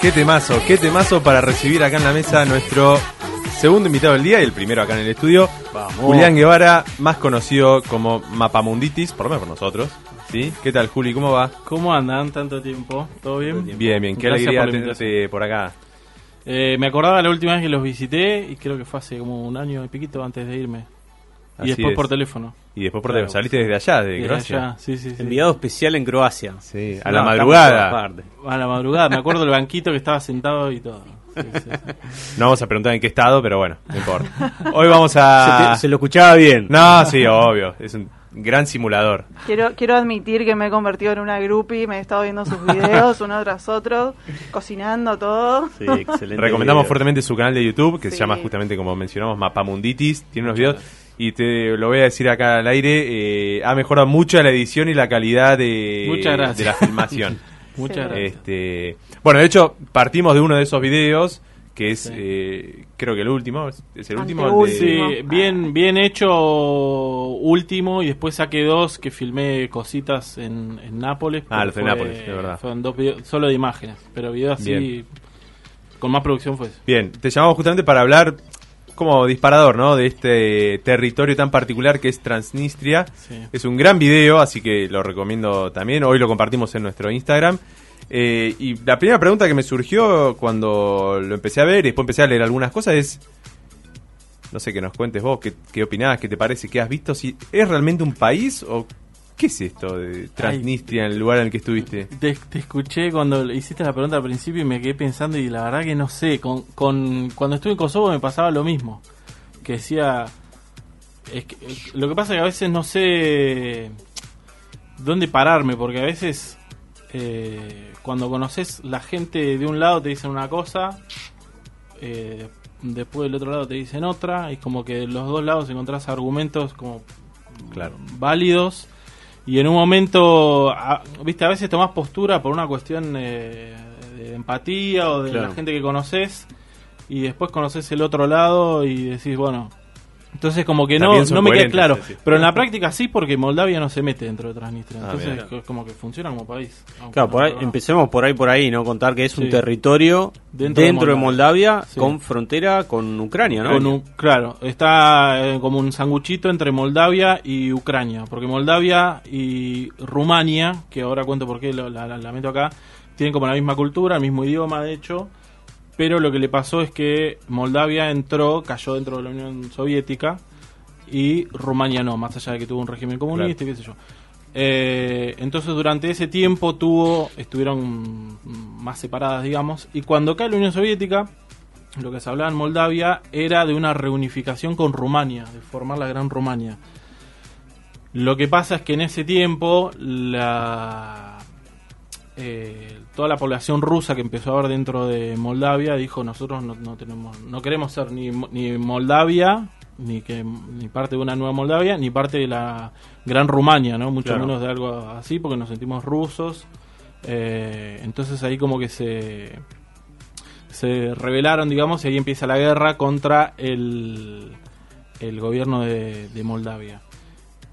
Qué temazo, qué temazo para recibir acá en la mesa a nuestro segundo invitado del día y el primero acá en el estudio, Julián Guevara, más conocido como Mapamunditis, por lo menos por nosotros. ¿Sí? ¿Qué tal, Juli? ¿Cómo va? ¿Cómo andan tanto tiempo? ¿Todo bien? Bien, bien. Qué Gracias alegría por la tenerte por acá. Eh, me acordaba la última vez que los visité y creo que fue hace como un año y piquito antes de irme. Así y después es. por teléfono. Y después por Claro. saliste desde allá, de Desde Croacia. allá, Sí, sí, sí. Enviado especial en Croacia. Sí, a No, la madrugada. A la madrugada, me acuerdo del banquito que estaba sentado y todo. Sí, sí, sí. No vamos a preguntar en qué estado, pero bueno, no importa. Hoy vamos a... se lo escuchaba bien. No, sí, obvio. Es un gran simulador. Quiero, quiero admitir que me he convertido en una groupie, me he estado viendo sus videos uno tras otro, cocinando todo. Sí, excelente. Recomendamos video. fuertemente su canal de YouTube, que se llama justamente como mencionamos, Mapamunditis. Tiene unos videos y te lo voy a decir acá al aire. eh, ha mejorado mucho la edición y la calidad de, de la filmación. Muchas gracias. este, bueno, de hecho, partimos de uno de esos videos, que es, Sí. eh, creo que el último. ¿Es el último? El Sí, de- bien, bien hecho último y después saqué dos que filmé cositas en, en Nápoles. Ah, los de Nápoles, de verdad. Fueron dos videos, solo de imágenes, pero videos así Bien. con más producción fue ese. Bien, te llamamos justamente para hablar como disparador, ¿no? De este territorio tan particular que es Transnistria. Sí. Es un gran video, así que lo recomiendo también. Hoy lo compartimos en nuestro Instagram. Eh, y la primera pregunta que me surgió cuando lo empecé a ver y después empecé a leer algunas cosas es, no sé, que nos cuentes vos, qué, qué opinás, qué te parece, qué has visto, si es realmente un país o qué es esto de Transnistria en el lugar en el que estuviste. Te, te escuché cuando hiciste la pregunta al principio y me quedé pensando y la verdad que no sé, con, con cuando estuve en Kosovo me pasaba lo mismo, que decía, es que, lo que pasa es que a veces no sé dónde pararme, porque a veces eh, cuando conoces la gente de un lado te dicen una cosa, eh, después del otro lado te dicen otra, y como que de los dos lados encontrás argumentos como Claro. válidos y en un momento, a- viste, a veces tomás postura por una cuestión eh, de empatía o de Claro. la gente que conoces y después conoces el otro lado y decís, bueno, entonces como que no, no me queda claro, sí, sí. pero en la práctica sí porque Moldavia no se mete dentro de Transnistria, Ah, entonces bien. co- como que funciona como país. aunque Claro, no- por ahí, empecemos por ahí, por ahí, ¿no? Contar que es un territorio dentro, Dentro de de Moldavia, Sí. con frontera con Ucrania, ¿no? Con claro, está eh, como un sanguchito entre Moldavia y Ucrania, porque Moldavia y Rumania, que ahora cuento por qué lo- la, la- la meto acá, tienen como la misma cultura, el mismo idioma de hecho, pero lo que le pasó es que Moldavia entró, cayó dentro de la Unión Soviética y Rumania no, más allá de que tuvo un régimen comunista y qué sé yo. Eh, entonces durante ese tiempo tuvo, estuvieron más separadas, digamos, y cuando cae la Unión Soviética, lo que se hablaba en Moldavia era de una reunificación con Rumania, de formar la Gran Rumania. Lo que pasa es que en ese tiempo la eh, toda la población rusa que empezó a haber dentro de Moldavia dijo nosotros no, no tenemos no queremos ser ni, ni Moldavia ni que ni parte de una nueva Moldavia ni parte de la Gran Rumania, ¿no? Mucho Claro. menos de algo así porque nos sentimos rusos. Eh, entonces ahí como que se se rebelaron, digamos, y ahí empieza la guerra contra el, el gobierno de, de Moldavia.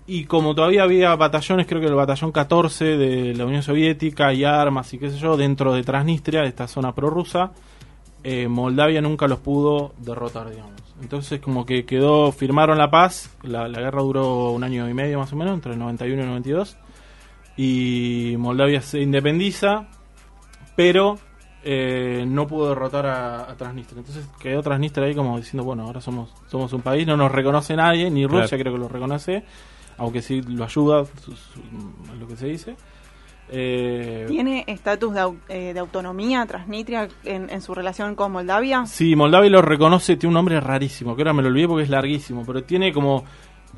Y como todavía había batallones, creo que el batallón 14 de la Unión Soviética y armas y qué sé yo, dentro de Transnistria, de esta zona prorrusa, eh, Moldavia nunca los pudo derrotar, digamos. Entonces como que quedó, firmaron la paz, la, la guerra duró un año y medio más o menos, entre el 91 y el 92, y Moldavia se independiza, pero eh, no pudo derrotar a, a Transnistria. Entonces quedó Transnistria ahí como diciendo, bueno, ahora somos, somos un país, no nos reconoce nadie, ni Rusia Claro. creo que lo reconoce, aunque sí lo ayuda, su- su- lo que se dice. Eh, ¿Tiene estatus de, eh, de autonomía Transnistria en, en su relación con Moldavia? Sí, Moldavia lo reconoce, tiene un nombre rarísimo, que ahora me lo olvidé porque es larguísimo, pero tiene como...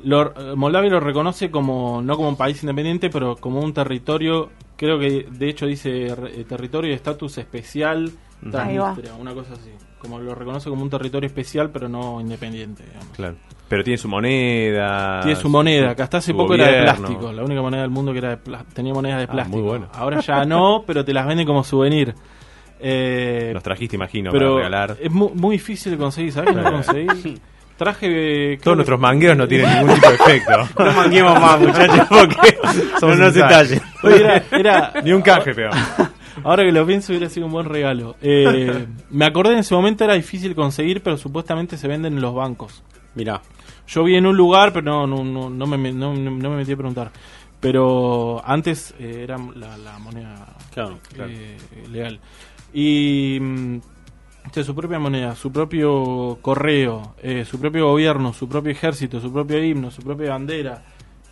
Lo, eh, Moldavia lo reconoce como, no como un país independiente, pero como un territorio, creo que de hecho dice eh, territorio de estatus especial. Transnistria, una cosa así. Como lo reconoce como un territorio especial, pero no independiente, digamos. Claro. Pero tiene su moneda. Tiene su moneda, que hasta hace poco era de plástico, la única moneda del mundo que era de tenía monedas de Ah, plástico. muy bueno. Ahora ya no, pero te las venden como souvenir. Eh, Nos trajiste, imagino, pero para regalar. es mu- muy, difícil de conseguir, ¿sabes? No conseguí. Traje. eh, Todos nuestros mangueos no tienen ningún tipo de efecto. No manguemos más, muchachos, porque Somos no, no se tallen. Era, era- Ni un canje, peor. Ahora que lo pienso hubiera sido un buen regalo. Eh, me acordé en ese momento era difícil conseguir, pero supuestamente se venden en los bancos. Mirá. Yo vi en un lugar, pero no, no, no, no me, no, no me metí a preguntar. Pero antes eh, era la, la moneda Claro, eh, legal. Y mm, su propia moneda, su propio correo, eh, su propio gobierno, su propio ejército, su propio himno, su propia bandera.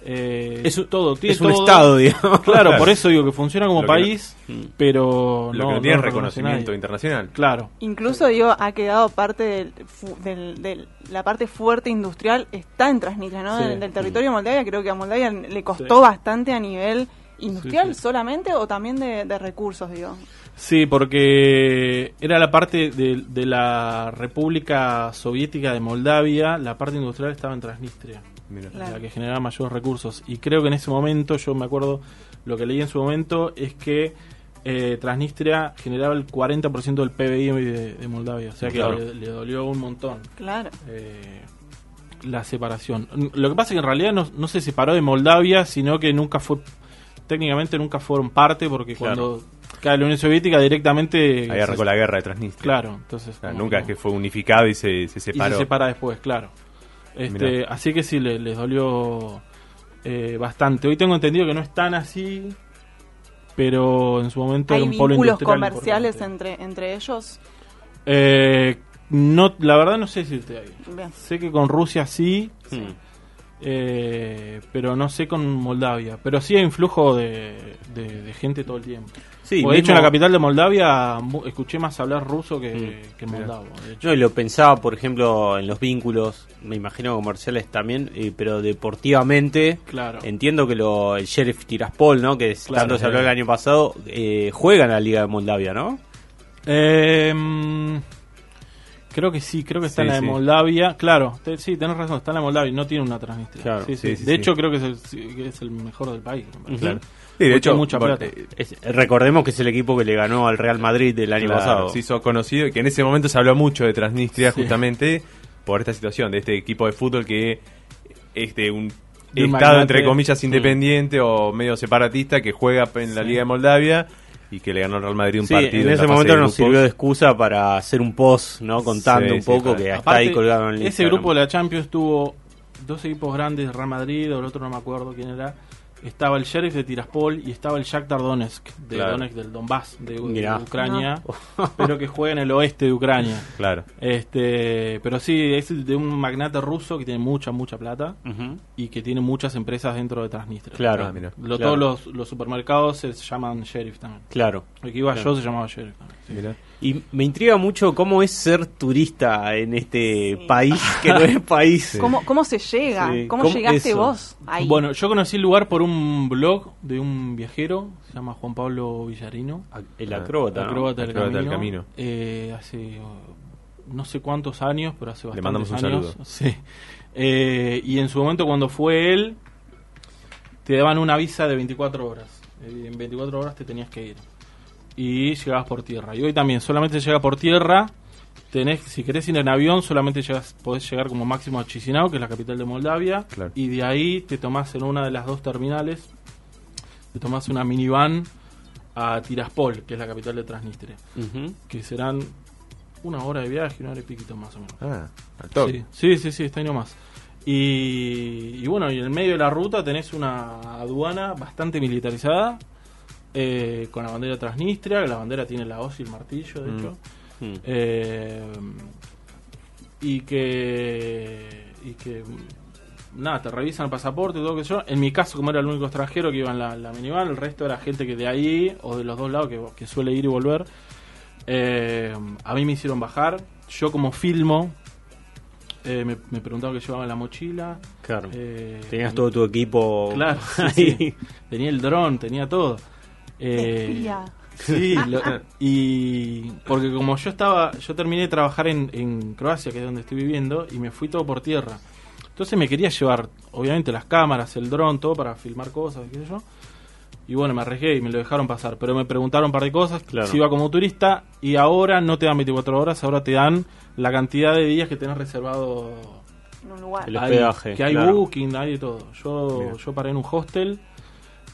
Eh, Es un- todo, tiene Es un todo. estado, digamos. Claro, por eso digo que funciona como Lo que no- país, pero Lo no, que no tiene no reconocimiento internacional. Claro. Incluso, digo, ha quedado parte del, fu- del- del- la parte fuerte industrial está en Transnistria, ¿no? Sí. Del, del territorio de Moldavia, creo que a Moldavia le costó Sí. bastante a nivel industrial Sí, sí. solamente o también de, de recursos, digo. Sí, porque era la parte de, de la República Soviética de Moldavia, la parte industrial estaba en Transnistria. Mira. Claro. la que generaba mayores recursos. Y creo que en ese momento, yo me acuerdo, lo que leí en su momento es que eh, Transnistria generaba el 40% del PBI de, de Moldavia. O sea que Claro. le, le dolió un montón Claro. eh, la separación. Lo que pasa es que en realidad no, no se separó de Moldavia, sino que nunca fue, técnicamente nunca fueron parte, porque Claro. cuando cae la Unión Soviética directamente... Ahí arrancó se- la guerra de Transnistria. Claro, entonces... O sea, como nunca es que fue unificado y se, se y separó. se separa después, claro. Este, Mirá. así que sí, le- les dolió eh, bastante. Hoy tengo entendido que no es tan así, pero en su momento ¿Hay era un polo vínculos comerciales importante. entre, entre ellos? Eh, no, la verdad no sé decirte ahí. Bien. Sé que con Rusia sí, Mm. Eh, pero no sé con Moldavia. Pero sí hay influjo de, de- de gente todo el tiempo. Sí, Porque, de hecho, en la capital de Moldavia escuché más hablar ruso que, Mm, que moldavo. De hecho. Lo pensaba, por ejemplo, en los vínculos, me imagino comerciales también, eh, pero deportivamente. Claro. Entiendo que lo, el Sheriff Tiraspol, ¿no? Que Claro, tanto se habló sí. el año pasado, eh, juega en la Liga de Moldavia, ¿no? Eh, mm, creo que sí, creo que está Sí, en la de sí. Moldavia. Claro, te- sí, tenés razón, está en la de Moldavia y no tiene una Transnistria. Claro, Sí, sí. sí, sí, de sí. hecho, creo que es, el, sí, que es el mejor del país. Claro. De hecho, mucha plata. eh, Es- recordemos que es el equipo que le ganó al Real Madrid el año Claro, pasado. Se hizo conocido que en ese momento se habló mucho de Transnistria Sí. justamente por esta situación, de este equipo de fútbol que es de un De estado magnate. entre comillas Mm. independiente o medio separatista que juega en la Sí. Liga de Moldavia y que le ganó al Real Madrid un Sí, partido. en la ese momento nos sirvió de excusa para hacer un post, ¿no? Contando Sí, un sí, poco para- que está Aparte, ahí colgado en el Ese grupo de la Champions tuvo dos equipos grandes, Real Madrid, o el otro no me acuerdo quién era. Estaba el Sheriff de Tiraspol y estaba el Shakhtar Donetsk, de Claro. Donetsk del Donbass, de. Ucrania, pero que juega en el oeste de Ucrania. Claro. Este, pero sí, es de un magnate ruso que tiene mucha, mucha plata y que tiene muchas empresas dentro de Transnistria. Claro, Ah, mira. Lo- claro. Todos los, los supermercados se llaman Sheriff también. claro. El que iba Claro. yo se llamaba Sheriff también. sí. Mirá. Y me intriga mucho cómo es ser turista en este país que no es país. ¿Cómo, ¿Cómo se llega? Sí, ¿Cómo, ¿cómo llegaste eso? vos ahí? Bueno, yo conocí el lugar por un blog de un viajero, se llama Juan Pablo Villarino. El Ah, acróbata. ¿no? Acróbata del Acróbata del Camino. Camino. Eh, hace uh, no sé cuántos años, pero hace Le bastantes mandamos un años. saludo. Sí. Eh, y en su momento cuando fue él, te daban una visa de 24 horas. Eh, en 24 horas te tenías que ir. Y llegabas por tierra. Y hoy también solamente llega por tierra. Tenés, si querés ir en avión, solamente llegas, podés llegar como máximo a Chisinau, que es la capital de Moldavia. Claro. Y de ahí te tomás en una de las dos terminales, te tomás una minivan a Tiraspol, que es la capital de Transnistria que serán una hora de viaje, una hora y piquito más o menos. Ah, al toque. Sí, sí, sí, sí, está ahí nomás. Y, y bueno, y en el medio de la ruta tenés una aduana bastante militarizada, eh, con la bandera Transnistria, que la bandera tiene la hoz y el martillo, de Mm. hecho. Mm. Eh, y que y que nada, te revisan el pasaporte y todo lo que yo. En mi caso, como era el único extranjero que iba en la, la minivan, el resto era gente que de ahí o de los dos lados que, que suele ir y volver. Eh, a mí me hicieron bajar. Yo como filmo, eh, me, me preguntaron qué llevaba en la mochila. Claro. Eh, Tenías todo tu equipo Claro, sí. tenía el dron, tenía todo. Eh. Sí, lo- y porque como yo estaba, yo terminé de trabajar en, en Croacia, que es donde estoy viviendo, y me fui todo por tierra. Entonces me quería llevar, obviamente, las cámaras, el dron, todo para filmar cosas, qué sé yo. Y bueno, me arriesgué y me lo dejaron pasar. Pero me preguntaron un par de cosas, Claro. si iba como turista, y ahora no te dan 24 horas, ahora te dan la cantidad de días que tenés reservado En un lugar. El hospedaje, que hay claro. booking, hay de todo. Yo, Bien. yo paré en un hostel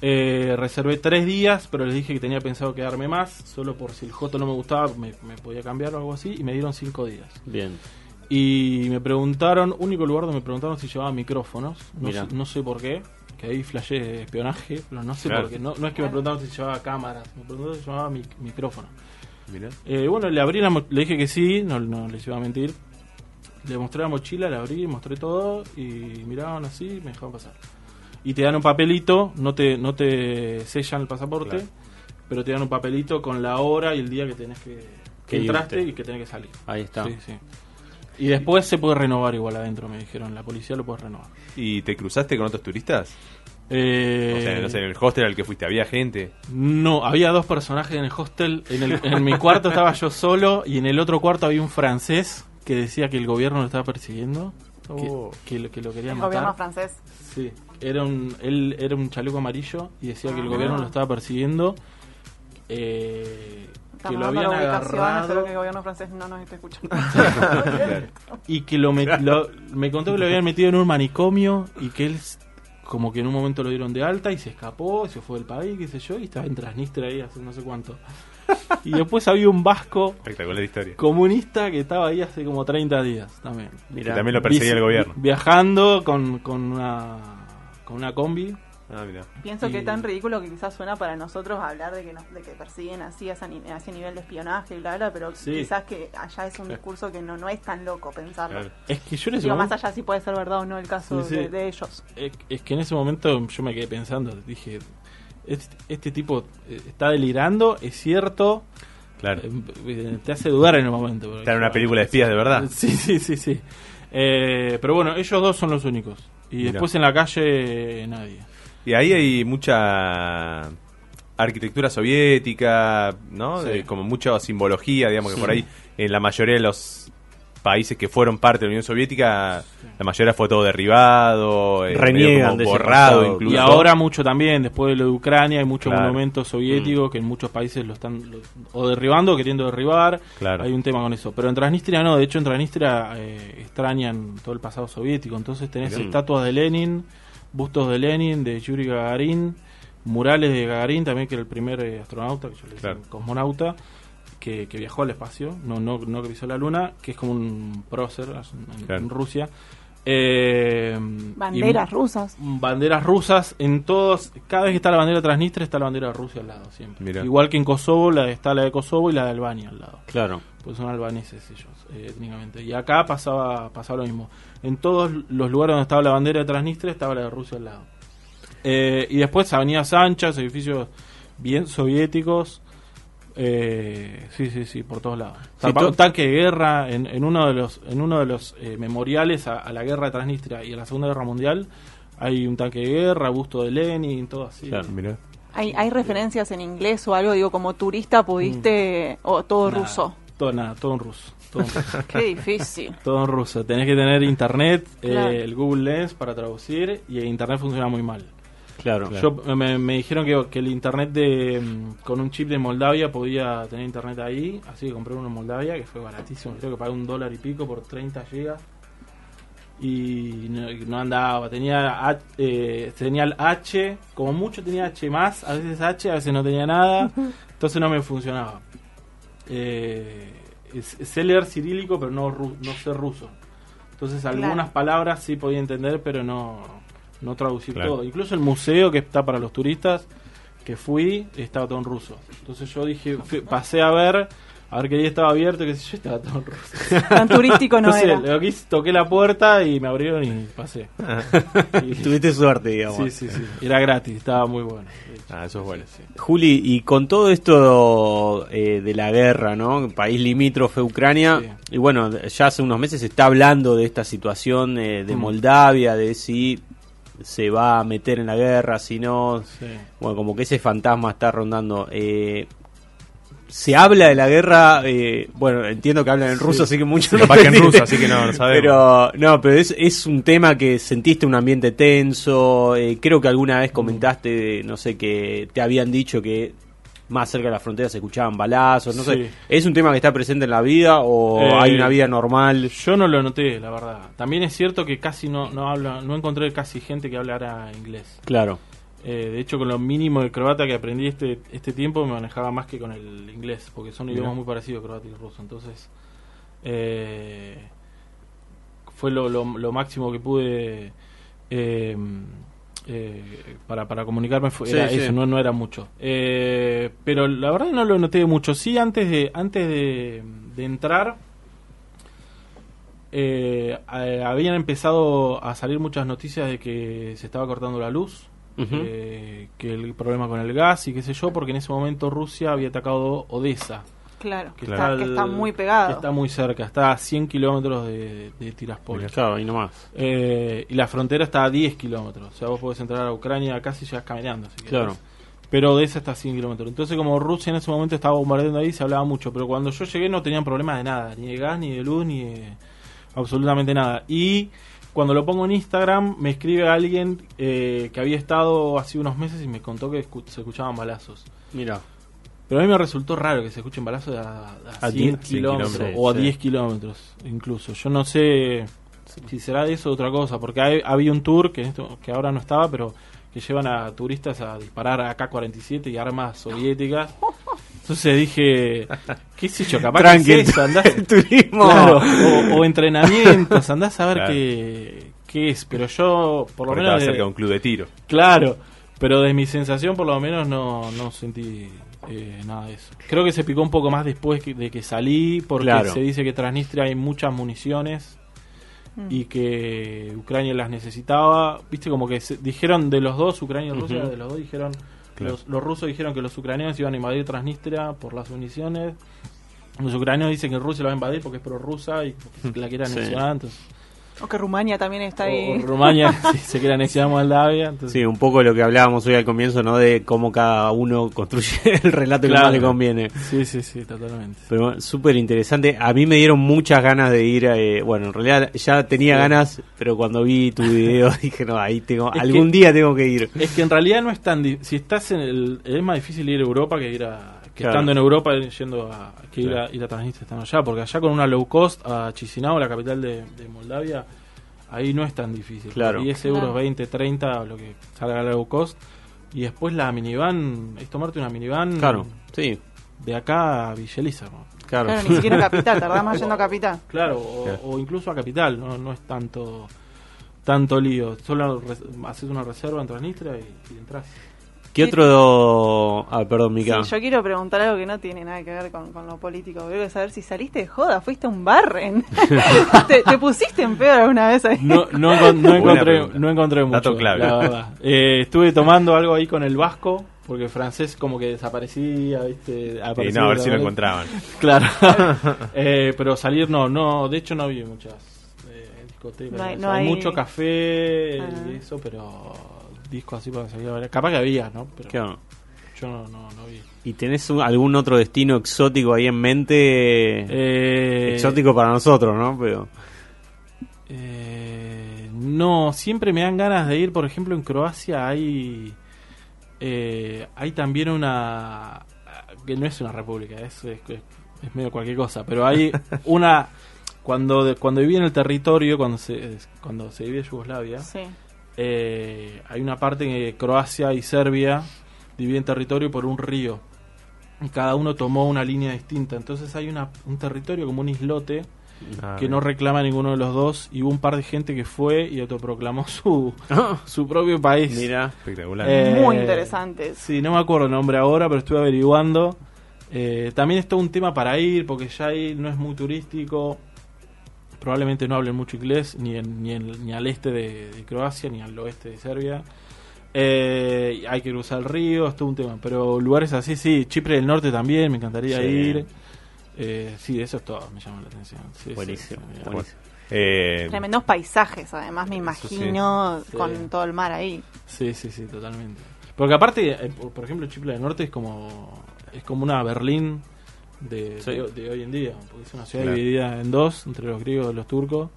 Eh, reservé tres días, pero les dije que tenía pensado quedarme más, solo por si el Joto no me gustaba, me, me podía cambiar o algo así, y me dieron cinco días. Bien. Y me preguntaron, único lugar donde me preguntaron si llevaba micrófonos, no, sé, no sé por qué, que ahí flashé de espionaje, pero no sé Claro. por qué, no, no es que me preguntaron si llevaba cámaras, me preguntaron si llevaba mi- micrófono. Eh, bueno, le abrí la mo- le dije que sí, no, no les iba a mentir. Le mostré la mochila, la abrí, mostré todo y miraban así y me dejaron pasar. Y te dan un papelito, no te, no te sellan el pasaporte, Claro. pero te dan un papelito con la hora y el día que tenés que, que Que entraste irte. y que tenés que salir. Ahí está. Sí, sí. Y después se puede renovar igual adentro, me dijeron. La policía lo puede renovar. ¿Y te cruzaste con otros turistas? Eh, O sea, no sé, en el hostel al que fuiste, ¿había gente? No, había dos personajes en el hostel. En, el- en mi cuarto estaba yo solo y en el otro cuarto había un francés que decía que el gobierno lo estaba persiguiendo. que- Oh. Que, lo- que lo quería El matar. gobierno francés. Sí, era un, él era un chaleco amarillo y decía que el Ah. gobierno lo estaba persiguiendo. eh, que lo habían espero agarrado que el gobierno francés no nos esté escuchando. Claro. y que lo, met- lo- me contó que lo habían metido en un manicomio y que él como que en un momento lo dieron de alta y se escapó, se fue del país, qué sé yo, y estaba en Transnistria ahí hace no sé cuánto. Y después había un vasco historia. comunista que estaba ahí hace como 30 días también. También lo perseguía el gobierno. Viajando con, con una con una combi. Ah, mira. Pienso que es tan ridículo que quizás suena para nosotros hablar de que nos, de que persiguen así a ese, ni- a ese nivel de espionaje y bla bla, pero Sí. quizás que allá es un discurso que no, no es tan loco pensarlo. Claro. Es que yo en ese Digo, más allá si puede ser verdad o no el caso Sí, sí. De, de ellos. es, es que en ese momento yo me quedé pensando, dije, este, este tipo eh, está delirando, es cierto, Claro. Eh, eh, te hace dudar en el momento. Está en una película de espías de verdad. Sí, sí, sí, sí. Eh, pero bueno, ellos dos son los únicos. Y después en la calle nadie. Y ahí hay mucha arquitectura soviética, ¿no? Sí. De- como mucha simbología, digamos que por ahí en la mayoría de los países que fueron parte de la Unión Soviética, la mayoría fue todo derribado, eh, Reniegan de borrado incluso. Y ahora mucho también, después de lo de Ucrania, hay muchos Claro. monumentos soviéticos que en muchos países lo están lo- o derribando o queriendo derribar. Claro. Hay un tema con eso. Pero en Transnistria no, de hecho en Transnistria eh, extrañan todo el pasado soviético. Entonces tenés estatuas de Lenin, bustos de Lenin, de Yuri Gagarin, murales de Gagarin también, que era el primer eh, astronauta, que yo le decía Claro. cosmonauta. Que, que viajó al espacio, no, no, no que pisó la luna, que es como un prócer en. Rusia. Eh, Banderas y- rusas. banderas rusas en todos cada vez que está la bandera de Transnistria está la bandera de Rusia al lado siempre igual que en Kosovo la está la de Kosovo y la de Albania al lado Claro. pues son albaneses ellos eh, étnicamente y acá pasaba pasaba lo mismo en todos los lugares donde estaba la bandera de Transnistria estaba la de Rusia al lado Eh, y después avenidas anchas edificios bien soviéticos eh, sí sí sí por todos lados Sí, Zarpa- to- un tanque de guerra en, en uno de los en uno de los eh, memoriales a, a la guerra de Transnistria y a la Segunda Guerra Mundial hay un tanque de guerra busto de Lenin todo así Claro. Mirá. ¿Hay, ¿Hay referencias en inglés o algo? Digo, como turista pudiste... O todo Nada, ruso. todo nada todo en ruso todo en ruso. Qué difícil. Todo en ruso. Tenés que tener internet, eh, el Google Lens para traducir y el internet funciona muy mal. Claro. Yo me, me dijeron que, que el internet de mm, con un chip de Moldavia podía tener internet ahí, así que compré uno en Moldavia que fue baratísimo, creo que pagué un dólar y pico por 30 gigas y no, no andaba, tenía eh, señal H, como mucho tenía H más, a veces H, a veces no tenía nada, entonces no me funcionaba. Eh, sé leer cirílico, pero no, no sé ruso. Entonces algunas Claro. palabras sí podía entender, pero no, no traducir Claro. todo. Incluso el museo que está para los turistas, que fui, estaba todo en ruso. Entonces yo dije, fui- pasé a ver, a ver qué día estaba abierto, que yo, estaba todo en ruso. Tan turístico no Entonces era. lo que hice, toqué la puerta y me abrieron y pasé. Y- Tuviste suerte, digamos. sí, sí, sí. Era gratis, estaba muy bueno. Ah, eso es bueno. Sí. Juli, y con todo esto eh, de la guerra, ¿no? País limítrofe Ucrania, Sí. y bueno, ya hace unos meses se está hablando de esta situación eh, de Mm. Moldavia, de si se va a meter en la guerra, si no, Sí. bueno, como que ese fantasma está rondando. Eh, se habla de la guerra, eh, bueno, entiendo que hablan en ruso, así que mucho Capaz que en ruso, así que no, no sabemos. Pero, no, pero es, es un tema que sentiste un ambiente tenso. eh, creo que alguna vez comentaste, no sé, que te habían dicho que más cerca de la frontera se escuchaban balazos, no Sí. sé. ¿Es un tema que está presente en la vida o Eh, hay una vida normal? Yo no lo noté, la verdad. También es cierto que casi no, no habla, no encontré casi gente que hablara inglés. Claro. Eh, de hecho, con lo mínimo de croata que aprendí este, este tiempo me manejaba más que con el inglés, porque son Mirá. idiomas muy parecidos, croata y ruso. Entonces, eh, fue lo, lo, lo máximo que pude eh, eh, para, para comunicarme, fue, Sí, era sí. eso, no, no era mucho. Eh, pero la verdad no lo noté mucho. Sí, antes de, antes de, de entrar, eh, eh, habían empezado a salir muchas noticias de que se estaba cortando la luz, eh, que el problema con el gas y qué sé yo, porque en ese momento Rusia había atacado Odessa, Claro, que, Claro. Está, que al- está muy que pegado. está muy cerca, está a 100 kilómetros de, de Tiraspol. Claro, y no más. Eh, y la frontera está a 10 kilómetros, o sea, vos podés entrar a Ucrania casi llegas caminando. si. Claro. Pero Odessa está a 100 kilómetros. Entonces, como Rusia en ese momento estaba bombardeando ahí, se hablaba mucho. Pero cuando yo llegué no tenían problema de nada, ni de gas, ni de luz, ni de absolutamente nada. Y cuando lo pongo en Instagram, me escribe alguien eh, que había estado hace unos meses y me contó que escu- se escuchaban balazos. Mira. Pero a mí me resultó raro que se escuchen balazos a, a A 100 10 kilómetros kilómetros, o a sí. 10 kilómetros incluso. Yo no sé si será de eso o otra cosa, porque hay- había un tour que, esto, que ahora no estaba, pero que llevan a turistas a disparar a AK-47 y armas soviéticas. Entonces dije, qué sé yo, capaz Tranqui, que es eso, andás- turismo. Claro, o, o entrenamientos, andás a ver Claro. qué, qué es, pero yo por lo Porque menos... cerca de un club de tiro. Claro, pero de mi sensación por lo menos no, no sentí eh, nada de eso. Creo que se picó un poco más después que- de que salí, porque Claro. se dice que Transnistria hay muchas municiones Mm. y que Ucrania las necesitaba. Viste, como que se- dijeron de los dos, Ucrania y Rusia, de los dos dijeron, Claro. los, los rusos dijeron que los ucranianos iban a invadir Transnistria por las municiones. Los ucranianos dicen que Rusia la va a invadir porque es prorrusa y porque la quiere Sí. anexionar. entonces- O que Rumania también está ahí. o Rumania sí, se quiere anexionar Moldavia. Entonces, Sí, un poco de lo que hablábamos hoy al comienzo, ¿no? De cómo cada uno construye el relato que Claro. más le conviene. sí, sí, sí, totalmente. Pero súper interesante. A mí me dieron muchas ganas de ir. eh, bueno, en realidad ya tenía Sí. ganas, pero cuando vi tu video dije, no, ahí tengo. Es algún que- día tengo que ir. Es que en realidad no es tan si estás en el es más difícil ir a Europa que ir a que Claro. estando en Europa yendo a que ir a ir a Transnistria estando allá porque allá con una low cost a Chisinau la capital de, de Moldavia ahí no es tan difícil Claro. 10 euros Claro. 20 30 lo que salga la low cost y después la minivan es tomarte una minivan Claro, sí, de acá a Villeliza ¿no? claro. Claro, ni siquiera capital, tardás más yendo a capital. claro o, Claro. o incluso a capital no no es tanto tanto lío solo haces una reserva en Transnistria y, y entras ¿Qué otro. Ah, perdón, Mica. Sí, yo quiero preguntar algo que no tiene nada que ver con, con lo político. Quiero saber si saliste de joda, fuiste a un bar. en- ¿Te, te pusiste en pedo alguna vez ahí? No, no, encontré, no encontré mucho, Dato clave. la verdad. Eh, estuve tomando algo ahí con el vasco, porque el francés como que desaparecía, ¿viste? Sí, Aparecía no, a ver si lo encontraban. Claro. Eh, pero salir no, no, de hecho no vi muchas eh, discotecas. No hay- mucho café Ah. y eso, pero discos así para salir a ver. Capaz que había, ¿no? Pero Claro. yo no, no, no vi. ¿Y tenés un- algún otro destino exótico ahí en mente? Eh, exótico para nosotros, ¿no? Pero. Eh, no, siempre me dan ganas de ir, por ejemplo, en Croacia hay eh, hay también una que no es una república, es, es, es medio cualquier cosa, pero hay una cuando cuando viví en el territorio, cuando se cuando se divide Yugoslavia, Sí. Eh, hay una parte que Croacia y Serbia dividen territorio por un río. Y cada uno tomó una línea distinta. Entonces hay una, un territorio como un islote Ah, que no reclama ninguno de los dos. Y hubo un par de gente que fue y autoproclamó su, su propio país. Mira. Espectacular. Eh, Muy interesantes. Sí, no me acuerdo el nombre ahora, pero estuve averiguando. Eh, también es todo un tema para ir, porque ya ahí no es muy turístico. Probablemente no hablen mucho inglés, ni, en- ni, en- ni al este de, de Croacia, ni al oeste de Serbia. Eh, hay que cruzar el río, es todo un tema. Pero lugares así, sí. Chipre del Norte también, me encantaría Sí. ir. Eh, sí, eso es todo, me llama la atención. Sí, Buenísimo, sí, buenísimo. Eh, Tremendos paisajes, además, me imagino, Sí. con Sí. todo el mar ahí. Sí, sí, sí, totalmente. Porque aparte, eh, por, por ejemplo, Chipre del Norte es como es como una Berlín de, Sí. de, de hoy en día, porque es una ciudad Claro. dividida en dos, entre los griegos y los turcos,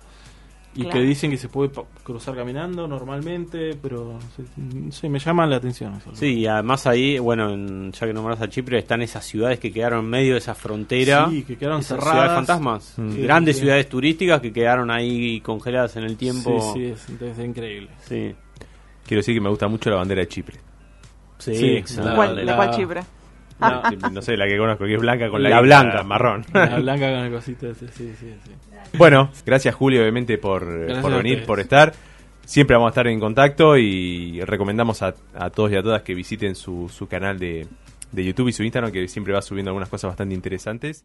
y Claro. que dicen que se puede pa- cruzar caminando normalmente, pero sí, sí, me llama la atención eso. Sí, y además ahí, bueno, en- ya que nombras a Chipre, están esas ciudades que quedaron en medio de esa frontera. Sí, que quedaron esas cerradas. ciudades fantasmas. Sí, Grandes sí. ciudades turísticas que quedaron ahí congeladas en el tiempo. Sí, sí, es, es increíble. Sí. Quiero decir que me gusta mucho la bandera de Chipre. Sí, Sí, exacto. la- ¿Cuál- ¿De la- cuál chipre? No, No sé, la que conozco, que es blanca con la, La blanca. marrón. la blanca con el cosito ese, sí, sí, sí. Bueno, gracias Julio, obviamente, por, Gracias por venir, por estar. Siempre vamos a estar en contacto y recomendamos a, a todos y a todas que visiten su, su canal de, de YouTube y su Instagram, que siempre va subiendo algunas cosas bastante interesantes.